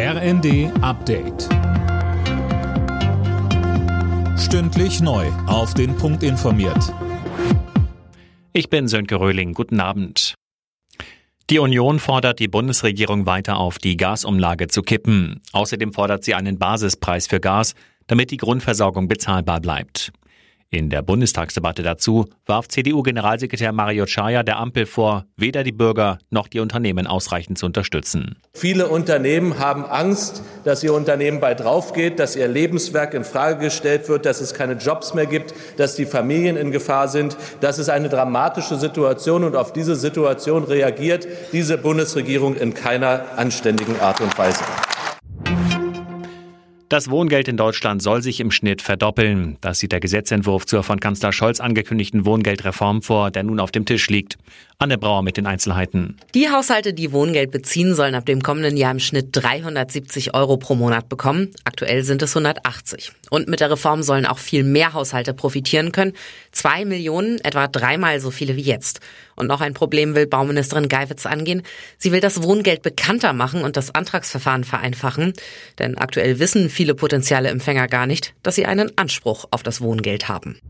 RND Update. Stündlich neu. Auf den Punkt informiert. Ich bin Sönke Röhling. Guten Abend. Die Union fordert die Bundesregierung weiter auf, die Gasumlage zu kippen. Außerdem fordert sie einen Basispreis für Gas, damit die Grundversorgung bezahlbar bleibt. In der Bundestagsdebatte dazu warf CDU-Generalsekretär Mario Chaya der Ampel vor, weder die Bürger noch die Unternehmen ausreichend zu unterstützen. Viele Unternehmen haben Angst, dass ihr Unternehmen bald draufgeht, dass ihr Lebenswerk in Frage gestellt wird, dass es keine Jobs mehr gibt, dass die Familien in Gefahr sind. Das ist eine dramatische Situation und auf diese Situation reagiert diese Bundesregierung in keiner anständigen Art und Weise. Das Wohngeld in Deutschland soll sich im Schnitt verdoppeln. Das sieht der Gesetzentwurf zur von Kanzler Scholz angekündigten Wohngeldreform vor, der nun auf dem Tisch liegt. Anne Brauer mit den Einzelheiten. Die Haushalte, die Wohngeld beziehen, sollen ab dem kommenden Jahr im Schnitt 370 Euro pro Monat bekommen. Aktuell sind es 180. Und mit der Reform sollen auch viel mehr Haushalte profitieren können. Zwei Millionen, etwa dreimal so viele wie jetzt. Und noch ein Problem will Bauministerin Geiwitz angehen. Sie will das Wohngeld bekannter machen und das Antragsverfahren vereinfachen. Denn aktuell wissen viele potenzielle Empfänger gar nicht, dass sie einen Anspruch auf das Wohngeld haben.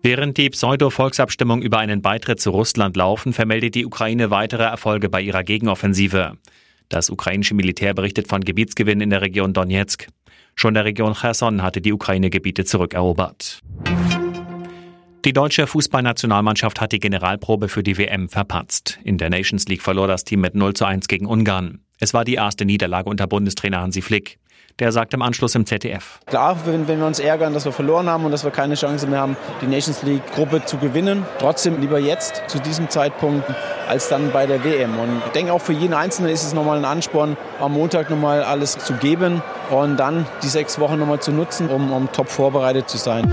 Während die Pseudo-Volksabstimmung über einen Beitritt zu Russland laufen, vermeldet die Ukraine weitere Erfolge bei ihrer Gegenoffensive. Das ukrainische Militär berichtet von Gebietsgewinn in der Region Donetsk. Schon der Region Cherson hatte die Ukraine Gebiete zurückerobert. Die deutsche Fußballnationalmannschaft hat die Generalprobe für die WM verpatzt. In der Nations League verlor das Team mit 0 zu 1 gegen Ungarn. Es war die erste Niederlage unter Bundestrainer Hansi Flick. Der sagt im Anschluss im ZDF. Klar, wenn, wenn wir uns ärgern, dass wir verloren haben und dass wir keine Chance mehr haben, die Nations League-Gruppe zu gewinnen. Trotzdem lieber jetzt zu diesem Zeitpunkt als dann bei der WM. Und ich denke auch für jeden Einzelnen ist es nochmal ein Ansporn, am Montag nochmal alles zu geben und dann die sechs Wochen nochmal zu nutzen, um, um top vorbereitet zu sein.